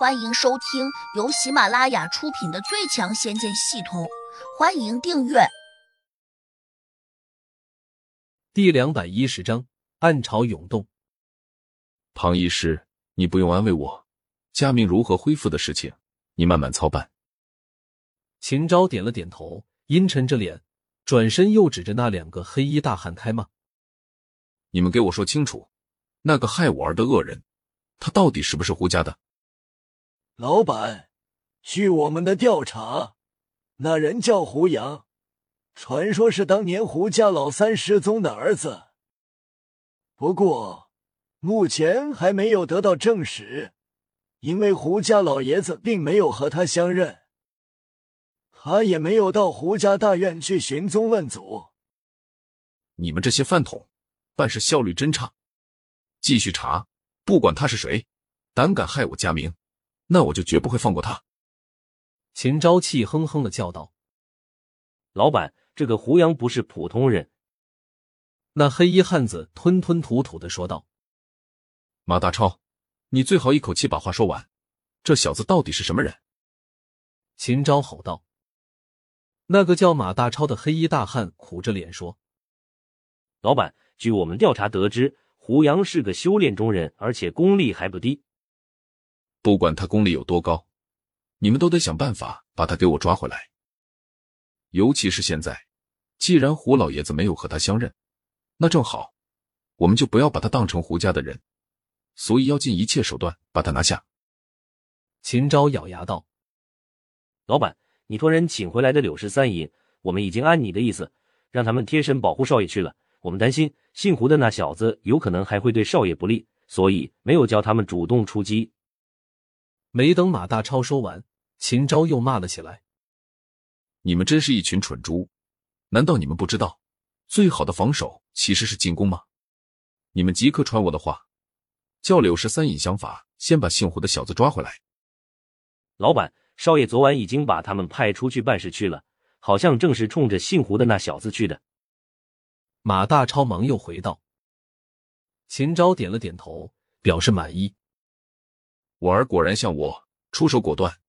欢迎收听由喜马拉雅出品的《最强仙剑系统》，欢迎订阅。第两百一十章：暗潮涌动。庞医师，你不用安慰我，佳明如何恢复的事情，你慢慢操办。秦昭点了点头，阴沉着脸，转身又指着那两个黑衣大汉开骂：“你们给我说清楚，那个害我儿的恶人，他到底是不是胡家的？”老板，据我们的调查，那人叫胡杨，传说是当年胡家老三失踪的儿子。不过，目前还没有得到证实，因为胡家老爷子并没有和他相认，他也没有到胡家大院去寻踪问祖。你们这些饭桶，办事效率真差！继续查，不管他是谁，胆敢害我家明！那我就绝不会放过他！秦昭气哼哼的叫道：“老板，这个胡杨不是普通人。”那黑衣汉子吞吞吐吐的说道：“马大超，你最好一口气把话说完。这小子到底是什么人？”秦昭吼道：“那个叫马大超的黑衣大汉苦着脸说：‘老板，据我们调查得知，胡杨是个修炼中人，而且功力还不低。’”不管他功力有多高，你们都得想办法把他给我抓回来。尤其是现在，既然胡老爷子没有和他相认，那正好，我们就不要把他当成胡家的人，所以要尽一切手段把他拿下。秦昭咬牙道：“老板，你托人请回来的柳氏三爷，我们已经按你的意思，让他们贴身保护少爷去了。我们担心姓胡的那小子有可能还会对少爷不利，所以没有叫他们主动出击。”没等马大超说完，秦昭又骂了起来：“你们真是一群蠢猪！难道你们不知道，最好的防守其实是进攻吗？你们即刻传我的话，叫柳十三引想法，先把姓胡的小子抓回来。”老板，少爷昨晚已经把他们派出去办事去了，好像正是冲着姓胡的那小子去的。马大超忙又回道：“秦昭点了点头，表示满意。”我儿果然像我，出手果断，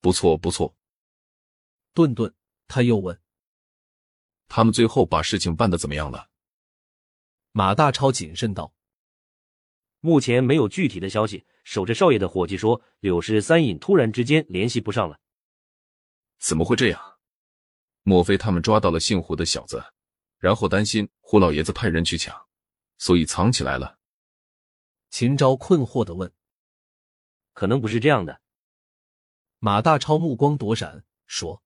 不错不错。顿顿，他又问：“他们最后把事情办的怎么样了？”马大超谨慎道：“目前没有具体的消息。守着少爷的伙计说，柳氏三隐突然之间联系不上了。怎么会这样？莫非他们抓到了姓胡的小子，然后担心胡老爷子派人去抢，所以藏起来了？”秦昭困惑的问。可能不是这样的。马大超目光躲闪，说：“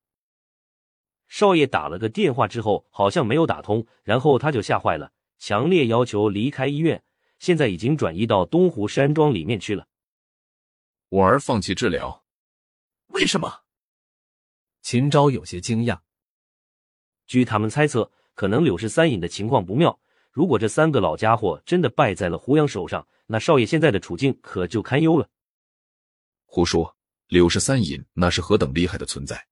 少爷打了个电话之后，好像没有打通，然后他就吓坏了，强烈要求离开医院，现在已经转移到东湖山庄里面去了。”我儿放弃治疗，为什么？秦昭有些惊讶。据他们猜测，可能柳氏三隐的情况不妙。如果这三个老家伙真的败在了胡杨手上，那少爷现在的处境可就堪忧了。胡说！柳氏三隐那是何等厉害的存在，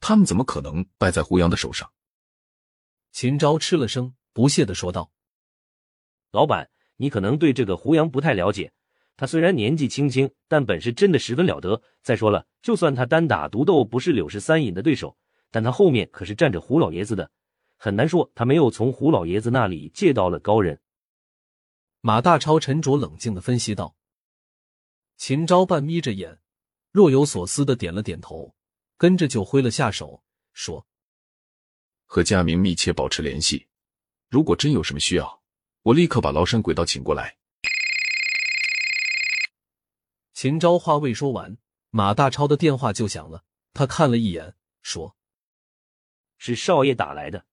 他们怎么可能败在胡杨的手上？秦昭吃了声，不屑的说道：“老板，你可能对这个胡杨不太了解。他虽然年纪轻轻，但本事真的十分了得。再说了，就算他单打独斗不是柳氏三隐的对手，但他后面可是站着胡老爷子的，很难说他没有从胡老爷子那里借到了高人。”马大超沉着冷静的分析道。秦昭半眯着眼，若有所思的点了点头，跟着就挥了下手，说：“和佳明密切保持联系，如果真有什么需要，我立刻把崂山鬼道请过来。”秦昭话未说完，马大超的电话就响了。他看了一眼，说：“是少爷打来的，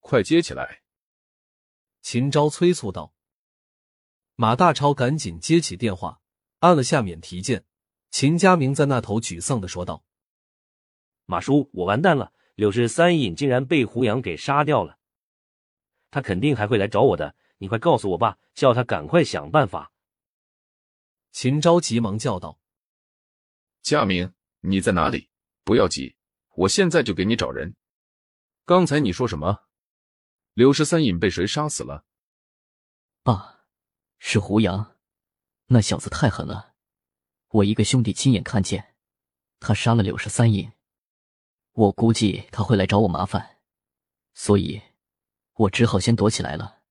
快接起来。”秦昭催促道。马大超赶紧接起电话。按了下免提键，秦佳明在那头沮丧的说道：“马叔，我完蛋了！柳氏三隐竟然被胡杨给杀掉了，他肯定还会来找我的。你快告诉我爸，叫他赶快想办法。”秦昭急忙叫道：“佳明，你在哪里？不要急，我现在就给你找人。刚才你说什么？柳氏三隐被谁杀死了？”“爸，是胡杨。”那小子太狠了，我一个兄弟亲眼看见他杀了柳十三爷，我估计他会来找我麻烦，所以，我只好先躲起来了。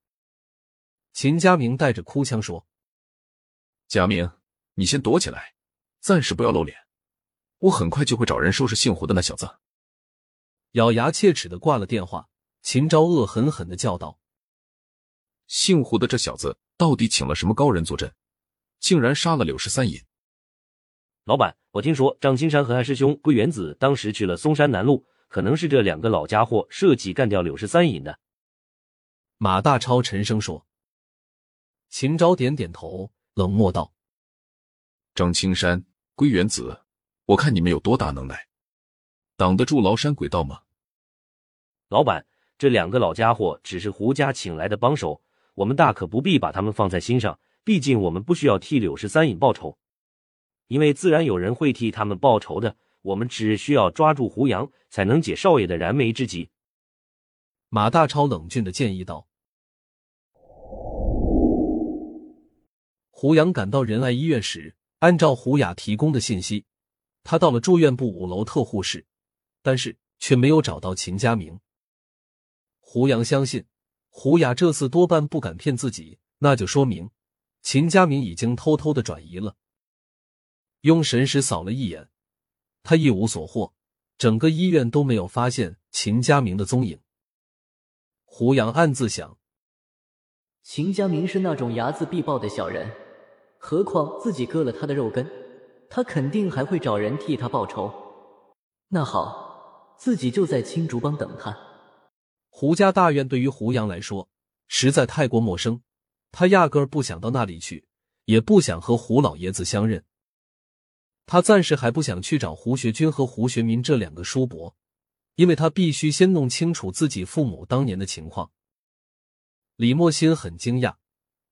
秦家明带着哭腔说：“佳明，你先躲起来，暂时不要露脸，我很快就会找人收拾姓胡的那小子。”咬牙切齿的挂了电话。秦昭恶狠狠的叫道：“姓胡的这小子到底请了什么高人坐镇，竟然杀了柳十三隐？”老板，我听说张青山和二师兄归元子当时去了嵩山南路，可能是这两个老家伙设计干掉柳十三隐的。马大超沉声说。秦昭点点头，冷漠道：“张青山、归元子，我看你们有多大能耐，挡得住崂山鬼道吗？”老板。这两个老家伙只是胡家请来的帮手，我们大可不必把他们放在心上。毕竟我们不需要替柳十三隐报仇，因为自然有人会替他们报仇的。我们只需要抓住胡杨，才能解少爷的燃眉之急。马大超冷峻的建议道。胡杨赶到仁爱医院时，按照胡雅提供的信息，他到了住院部五楼特护室，但是却没有找到秦家明。胡杨相信，胡雅这次多半不敢骗自己，那就说明秦家明已经偷偷的转移了。用神识扫了一眼，他一无所获，整个医院都没有发现秦家明的踪影。胡杨暗自想：秦家明是那种睚眦必报的小人，何况自己割了他的肉根，他肯定还会找人替他报仇。那好，自己就在青竹帮等他。胡家大院对于胡杨来说实在太过陌生，他压根儿不想到那里去，也不想和胡老爷子相认。他暂时还不想去找胡学军和胡学民这两个叔伯，因为他必须先弄清楚自己父母当年的情况。李莫心很惊讶，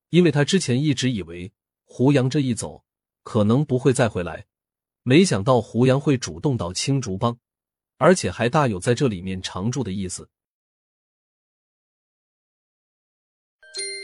因为他之前一直以为胡杨这一走可能不会再回来，没想到胡杨会主动到青竹帮，而且还大有在这里面常住的意思。